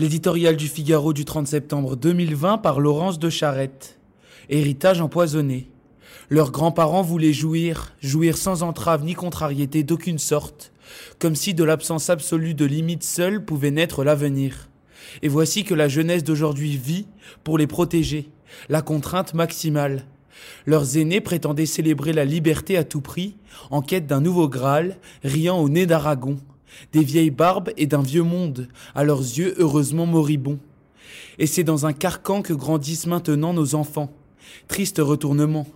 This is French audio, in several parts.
L'éditorial du Figaro du 30 septembre 2020 par Laurence de Charette. Héritage empoisonné. Leurs grands-parents voulaient jouir, jouir sans entrave ni contrariété d'aucune sorte, comme si de l'absence absolue de limites seule pouvait naître l'avenir. Et voici que la jeunesse d'aujourd'hui vit pour les protéger, la contrainte maximale. Leurs aînés prétendaient célébrer la liberté à tout prix, en quête d'un nouveau Graal, riant au nez d'Aragon, des vieilles barbes et d'un vieux monde, à leurs yeux heureusement moribonds. Et c'est dans un carcan que grandissent maintenant nos enfants. Triste retournement.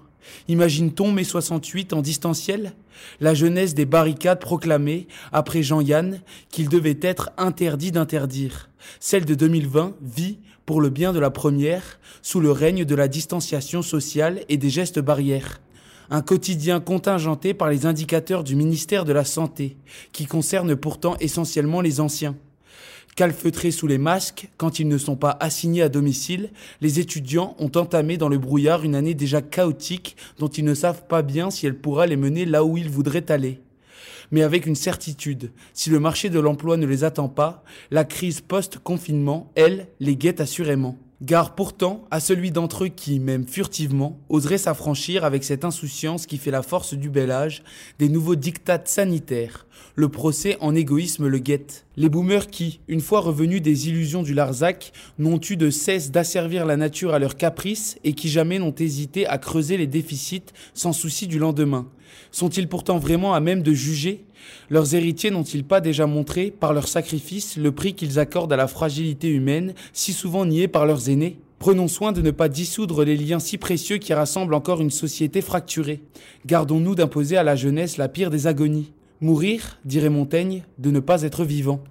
Imagine-t-on mai 68 en distanciel? La jeunesse des barricades proclamées, après Jean-Yann, qu'il devait être interdit d'interdire. Celle de 2020 vit, pour le bien de la première, sous le règne de la distanciation sociale et des gestes barrières. Un quotidien contingenté par les indicateurs du ministère de la Santé, qui concerne pourtant essentiellement les anciens. Calfeutrés sous les masques, quand ils ne sont pas assignés à domicile, les étudiants ont entamé dans le brouillard une année déjà chaotique dont ils ne savent pas bien si elle pourra les mener là où ils voudraient aller. Mais avec une certitude, si le marché de l'emploi ne les attend pas, la crise post-confinement, elle, les guette assurément. Gare pourtant à celui d'entre eux qui, même furtivement, oserait s'affranchir avec cette insouciance qui fait la force du bel âge des nouveaux dictats sanitaires. Le procès en égoïsme le guette. Les boomers qui, une fois revenus des illusions du Larzac, n'ont eu de cesse d'asservir la nature à leurs caprices et qui jamais n'ont hésité à creuser les déficits sans souci du lendemain. Sont-ils pourtant vraiment à même de juger? Leurs héritiers n'ont-ils pas déjà montré, par leur sacrifice, le prix qu'ils accordent à la fragilité humaine, si souvent niée par leurs aînés? Prenons soin de ne pas dissoudre les liens si précieux qui rassemblent encore une société fracturée. Gardons-nous d'imposer à la jeunesse la pire des agonies. Mourir, dirait Montaigne, de ne pas être vivant.